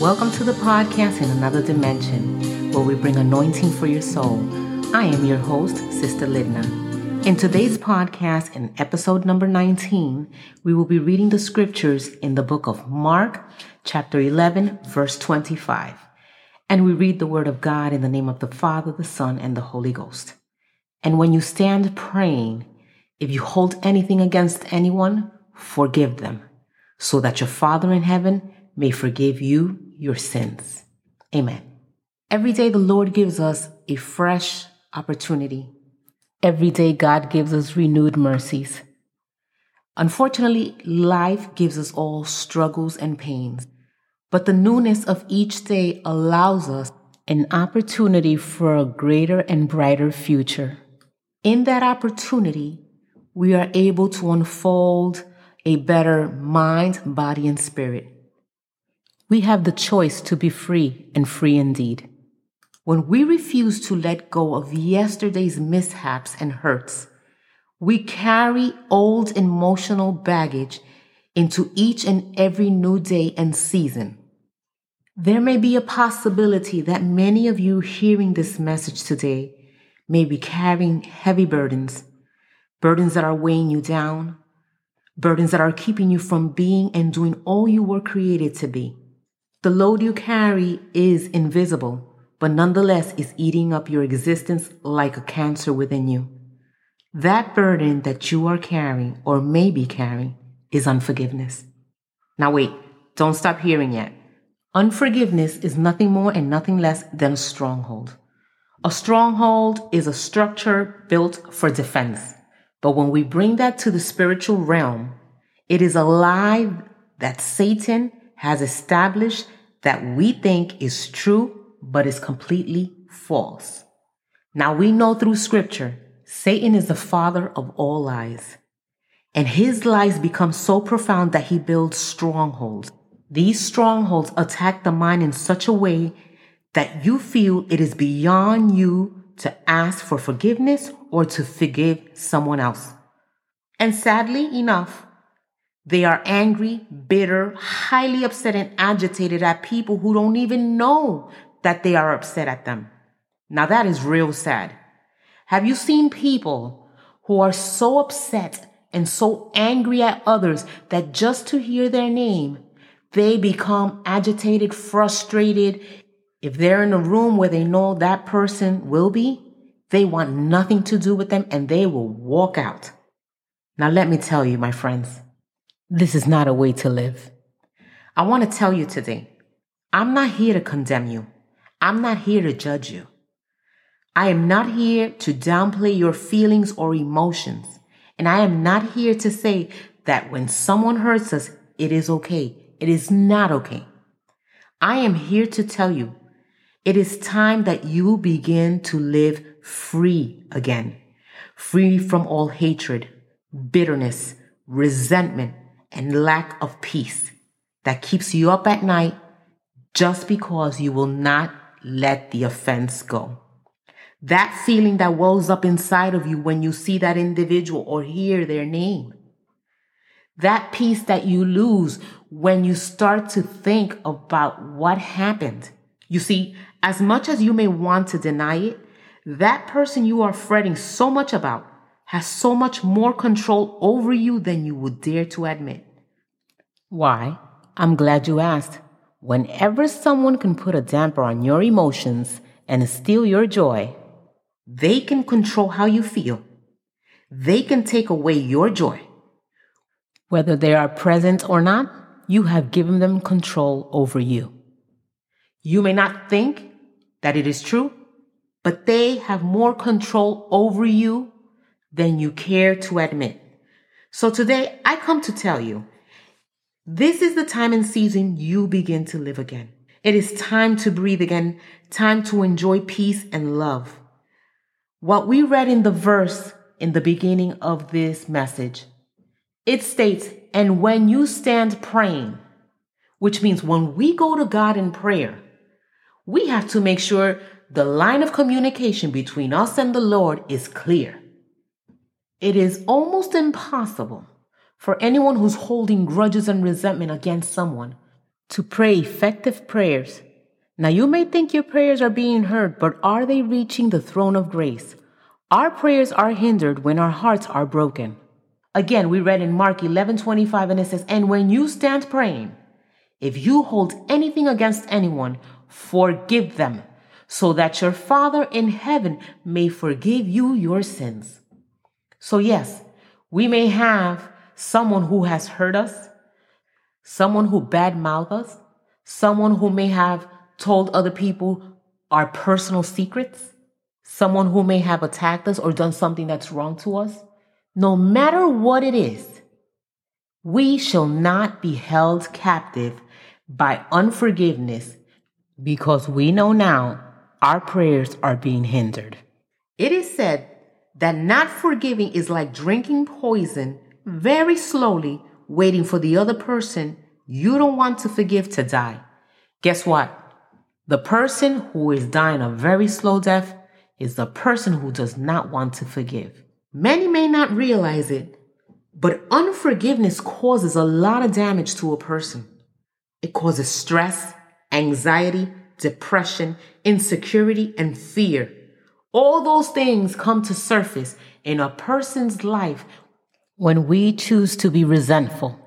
Welcome to the podcast in another dimension where we bring anointing for your soul. I am your host, Sister Lidna. In today's podcast, in episode number 19, we will be reading the scriptures in the book of Mark, chapter 11, verse 25. And we read the word of God in the name of the Father, the Son, and the Holy Ghost. And when you stand praying, if you hold anything against anyone, forgive them, so that your Father in heaven may forgive you your sins. Amen. Every day, the Lord gives us a fresh opportunity. Every day, God gives us renewed mercies. Unfortunately, life gives us all struggles and pains, but the newness of each day allows us an opportunity for a greater and brighter future. In that opportunity, we are able to unfold a better mind, body, and spirit. We have the choice to be free and free indeed. When we refuse to let go of yesterday's mishaps and hurts, we carry old emotional baggage into each and every new day and season. There may be a possibility that many of you hearing this message today may be carrying heavy burdens, burdens that are weighing you down, burdens that are keeping you from being and doing all you were created to be. The load you carry is invisible, but nonetheless is eating up your existence like a cancer within you. That burden that you are carrying or may be carrying is unforgiveness. Now, wait, don't stop hearing yet. Unforgiveness is nothing more and nothing less than a stronghold. A stronghold is a structure built for defense. But when we bring that to the spiritual realm, it is a lie that Satan has established that we think is true, but is completely false. Now we know through scripture, Satan is the father of all lies. And his lies become so profound that he builds strongholds. These strongholds attack the mind in such a way that you feel it is beyond you to ask for forgiveness or to forgive someone else. And sadly enough, they are angry, bitter, highly upset, and agitated at people who don't even know that they are upset at them. Now that is real sad. Have you seen people who are so upset and so angry at others that just to hear their name, they become agitated, frustrated? If they're in a room where they know that person will be, they want nothing to do with them and they will walk out. Now let me tell you, my friends, this is not a way to live. I want to tell you today I'm not here to condemn you, I'm not here to judge you. I am not here to downplay your feelings or emotions. And I am not here to say that when someone hurts us, it is okay. It is not okay. I am here to tell you it is time that you begin to live free again, free from all hatred, bitterness, resentment, and lack of peace that keeps you up at night just because you will not let the offense go. That feeling that wells up inside of you when you see that individual or hear their name. That peace that you lose when you start to think about what happened. You see, as much as you may want to deny it, that person you are fretting so much about has so much more control over you than you would dare to admit. Why? I'm glad you asked. Whenever someone can put a damper on your emotions and steal your joy, they can control how you feel. They can take away your joy. Whether they are present or not, you have given them control over you. You may not think that it is true, but they have more control over you than you care to admit. So today I come to tell you this is the time and season you begin to live again. It is time to breathe again, time to enjoy peace and love. What we read in the verse in the beginning of this message, it states, and when you stand praying, which means when we go to God in prayer, we have to make sure the line of communication between us and the Lord is clear. It is almost impossible for anyone who's holding grudges and resentment against someone to pray effective prayers. Now, you may think your prayers are being heard, but are they reaching the throne of grace? Our prayers are hindered when our hearts are broken. Again, we read in Mark 11 25, and it says, And when you stand praying, if you hold anything against anyone, forgive them, so that your Father in heaven may forgive you your sins. So, yes, we may have someone who has hurt us, someone who badmouthed us, someone who may have told other people our personal secrets, someone who may have attacked us or done something that's wrong to us. No matter what it is, we shall not be held captive by unforgiveness because we know now our prayers are being hindered. It is said that not forgiving is like drinking poison very slowly, waiting for the other person you don't want to forgive to die. Guess what? The person who is dying a very slow death is the person who does not want to forgive. Many may not realize it, but unforgiveness causes a lot of damage to a person. It causes stress, anxiety, depression, insecurity, and fear. All those things come to surface in a person's life when we choose to be resentful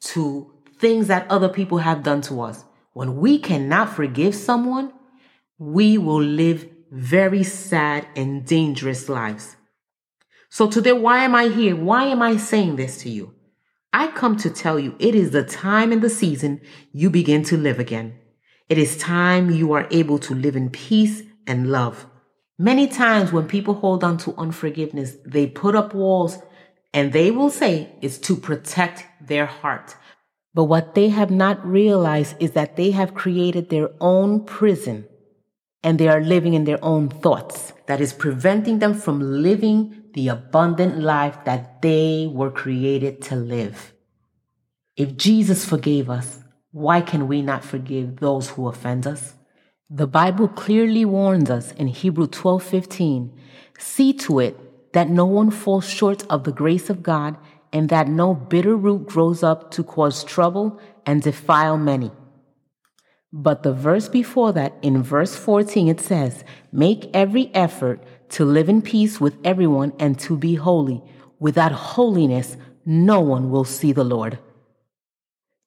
to things that other people have done to us. When we cannot forgive someone, we will live very sad and dangerous lives. So today, why am I here? Why am I saying this to you? I come to tell you it is the time and the season you begin to live again. It is time you are able to live in peace and love. Many times when people hold on to unforgiveness, they put up walls and they will say it's to protect their heart. But what they have not realized is that they have created their own prison and they are living in their own thoughts that is preventing them from living the abundant life that they were created to live. If Jesus forgave us, why can we not forgive those who offend us? The Bible clearly warns us in Hebrew 12:15, see to it that no one falls short of the grace of God and that no bitter root grows up to cause trouble and defile many. But the verse before that, in verse 14, it says, Make every effort to live in peace with everyone and to be holy. Without holiness, no one will see the Lord.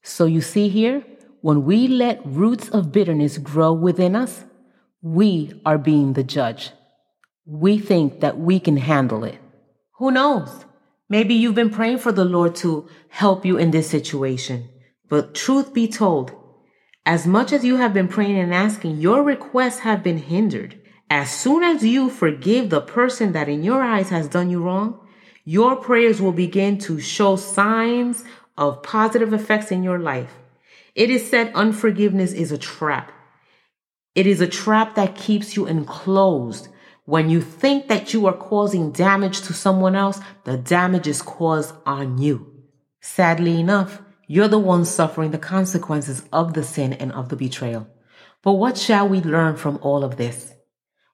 So you see here, when we let roots of bitterness grow within us, we are being the judge. We think that we can handle it. Who knows? Maybe you've been praying for the Lord to help you in this situation. But truth be told, as much as you have been praying and asking, your requests have been hindered. As soon as you forgive the person that in your eyes has done you wrong, your prayers will begin to show signs of positive effects in your life. It is said unforgiveness is a trap. It is a trap that keeps you enclosed. When you think that you are causing damage to someone else, the damage is caused on you. Sadly enough, you're the one suffering the consequences of the sin and of the betrayal. But what shall we learn from all of this?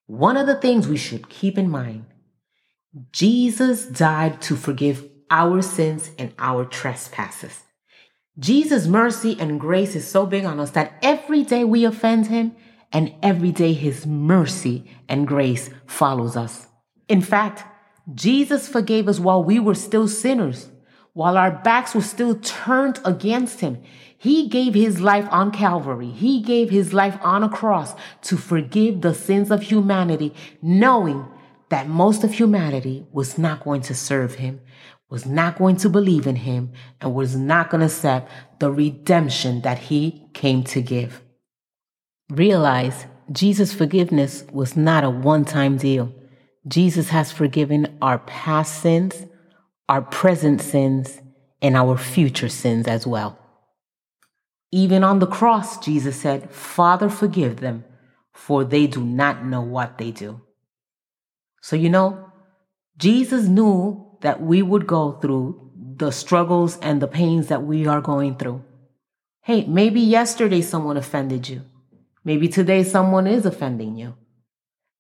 One of the things we should keep in mind Jesus died to forgive our sins and our trespasses. Jesus' mercy and grace is so big on us that every day we offend him and every day his mercy and grace follows us. In fact, Jesus forgave us while we were still sinners, while our backs were still turned against him. He gave his life on Calvary. He gave his life on a cross to forgive the sins of humanity, knowing that most of humanity was not going to serve him, was not going to believe in him, and was not going to accept the redemption that he came to give. Realize Jesus' forgiveness was not a one time deal. Jesus has forgiven our past sins, our present sins, and our future sins as well. Even on the cross, Jesus said, Father, forgive them, for they do not know what they do. So, you know, Jesus knew that we would go through the struggles and the pains that we are going through. Hey, maybe yesterday someone offended you. Maybe today someone is offending you.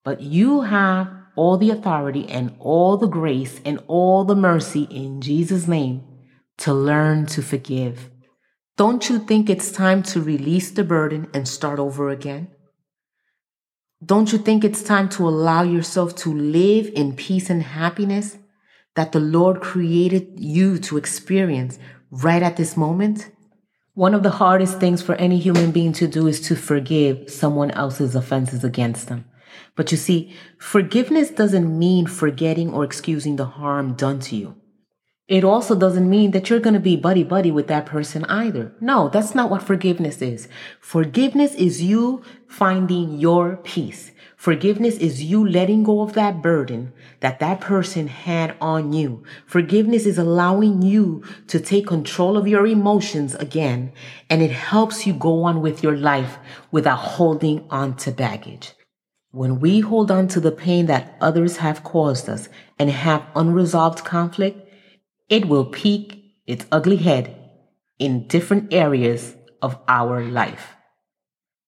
But you have all the authority and all the grace and all the mercy in Jesus' name to learn to forgive. Don't you think it's time to release the burden and start over again? Don't you think it's time to allow yourself to live in peace and happiness that the Lord created you to experience right at this moment? One of the hardest things for any human being to do is to forgive someone else's offenses against them. But you see, forgiveness doesn't mean forgetting or excusing the harm done to you it also doesn't mean that you're going to be buddy buddy with that person either. No, that's not what forgiveness is. Forgiveness is you finding your peace. Forgiveness is you letting go of that burden that that person had on you. Forgiveness is allowing you to take control of your emotions again, and it helps you go on with your life without holding on to baggage. When we hold on to the pain that others have caused us and have unresolved conflict, it will peek its ugly head in different areas of our life.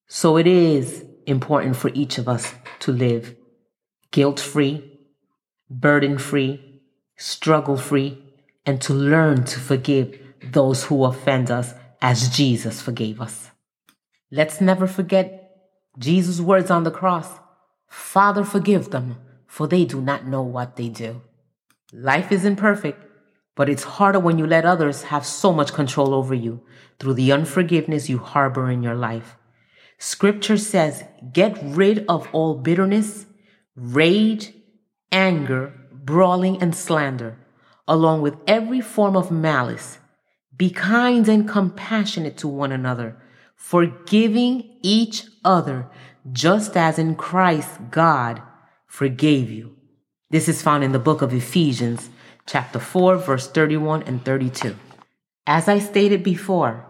So it is important for each of us to live guilt free, burden free, struggle free, and to learn to forgive those who offend us as Jesus forgave us. Let's never forget Jesus' words on the cross Father, forgive them, for they do not know what they do. Life isn't perfect, but it's harder when you let others have so much control over you through the unforgiveness you harbor in your life. Scripture says, get rid of all bitterness, rage, anger, brawling, and slander, along with every form of malice. Be kind and compassionate to one another, forgiving each other, just as in Christ God forgave you. This is found in the book of Ephesians, chapter 4, verse 31 and 32. As I stated before,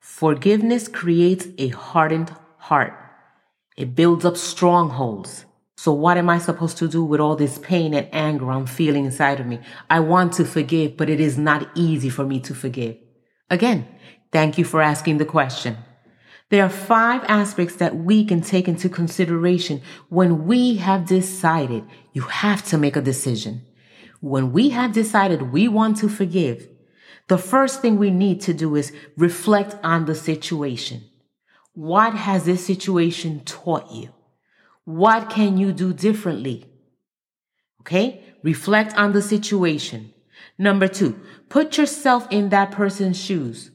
forgiveness creates a hardened heart. It builds up strongholds. So what am I supposed to do with all this pain and anger I'm feeling inside of me? I want to forgive, but it is not easy for me to forgive. Again, thank you for asking the question. There are five aspects that we can take into consideration when we have decided you have to make a decision when we have decided we want to forgive, the first thing we need to do is reflect on the situation. What has this situation taught you? What can you do differently? Okay? Reflect on the situation. Number two, put yourself in that person's shoes.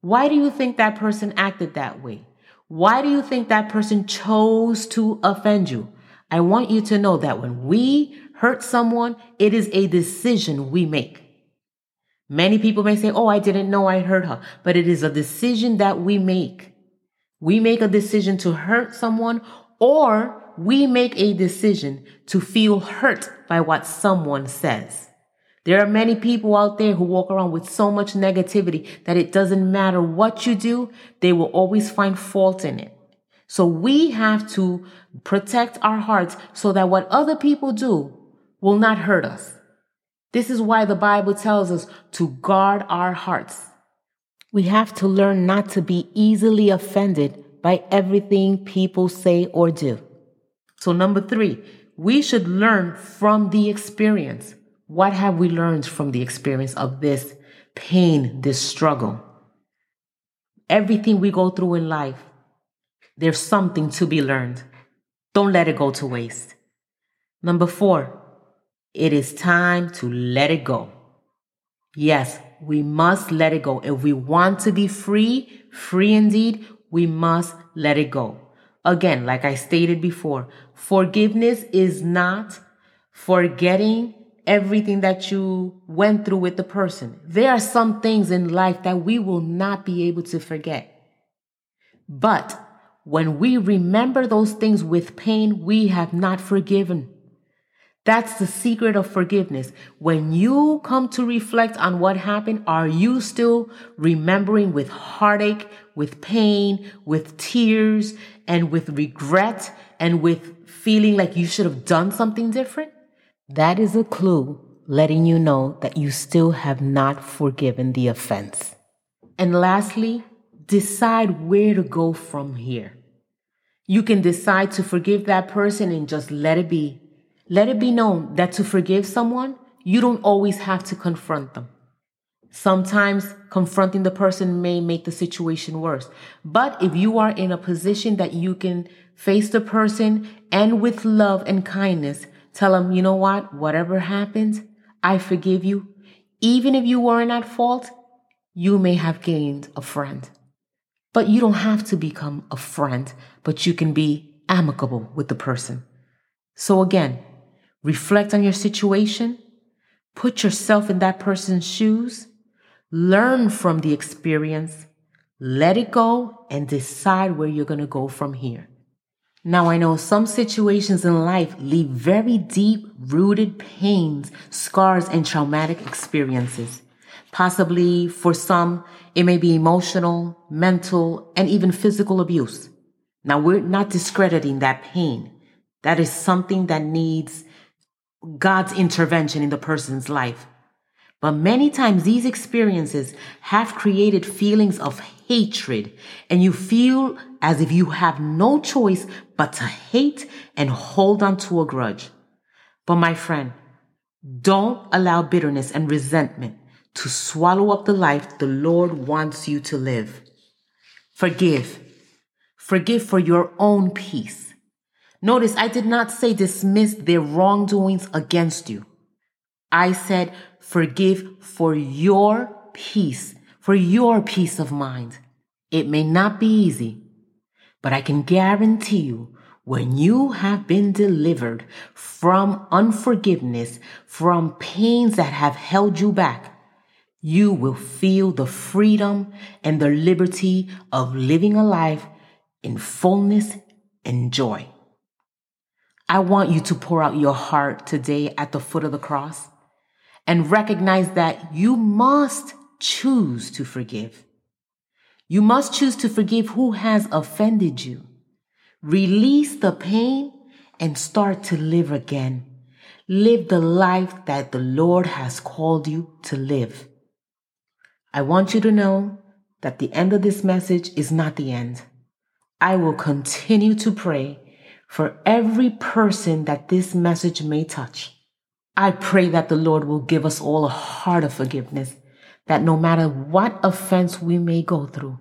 Why do you think that person acted that way? Why do you think that person chose to offend you? I want you to know that when we hurt someone, it is a decision we make. Many people may say, Oh, I didn't know I hurt her, but it is a decision that we make. We make a decision to hurt someone or we make a decision to feel hurt by what someone says. There are many people out there who walk around with so much negativity that it doesn't matter what you do, they will always find fault in it. So we have to protect our hearts so that what other people do will not hurt us. This is why the Bible tells us to guard our hearts. We have to learn not to be easily offended by everything people say or do. So, number three, we should learn from the experience. What have we learned from the experience of this pain, this struggle? Everything we go through in life, there's something to be learned. Don't let it go to waste. Number four, it is time to let it go. Yes, we must let it go. If we want to be free, free indeed, we must let it go. Again, like I stated before, forgiveness is not forgetting everything that you went through with the person. There are some things in life that we will not be able to forget. But when we remember those things with pain, we have not forgiven. That's the secret of forgiveness. When you come to reflect on what happened, are you still remembering with heartache, with pain, with tears, and with regret, and with feeling like you should have done something different? That is a clue letting you know that you still have not forgiven the offense. And lastly, decide where to go from here. You can decide to forgive that person and just let it be let it be known that to forgive someone, you don't always have to confront them. Sometimes confronting the person may make the situation worse. But if you are in a position that you can face the person and with love and kindness, tell them, you know what, whatever happens, I forgive you. Even if you weren't at fault, you may have gained a friend. But you don't have to become a friend, but you can be amicable with the person. So again, reflect on your situation, put yourself in that person's shoes, learn from the experience, let it go, and decide where you're going to go from here. Now, I know some situations in life leave very deep rooted pains, scars, and traumatic experiences. Possibly for some, it may be emotional, mental, and even physical abuse. Now, we're not discrediting that pain. That is something that needs God's intervention in the person's life. But many times these experiences have created feelings of hatred, and you feel as if you have no choice but to hate and hold on to a grudge. But my friend, don't allow bitterness and resentment to swallow up the life the Lord wants you to live. Forgive. Forgive for your own peace. Notice I did not say dismiss their wrongdoings against you. I said forgive for your peace, for your peace of mind. It may not be easy, but I can guarantee you when you have been delivered from unforgiveness, from pains that have held you back, you will feel the freedom and the liberty of living a life in fullness and joy. I want you to pour out your heart today at the foot of the cross and recognize that you must choose to forgive. You must choose to forgive who has offended you. Release the pain and start to live again. Live the life that the Lord has called you to live. I want you to know that the end of this message is not the end. I will continue to pray for every person that this message may touch. I pray that the Lord will give us all a heart of forgiveness, that no matter what offense we may go through,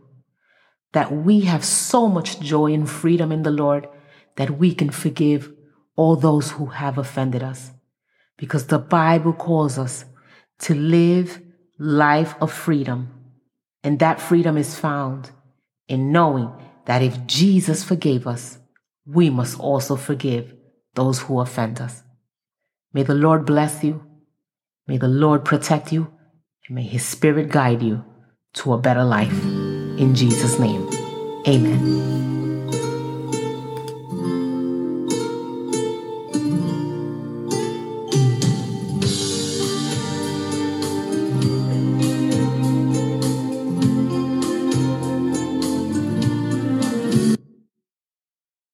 that we have so much joy and freedom in the Lord that we can forgive all those who have offended us. Because the Bible calls us to live life of freedom. And that freedom is found in knowing that if Jesus forgave us, we must also forgive those who offend us. May the Lord bless you. May the Lord protect you. And may His Spirit guide you to a better life. In Jesus' name, amen.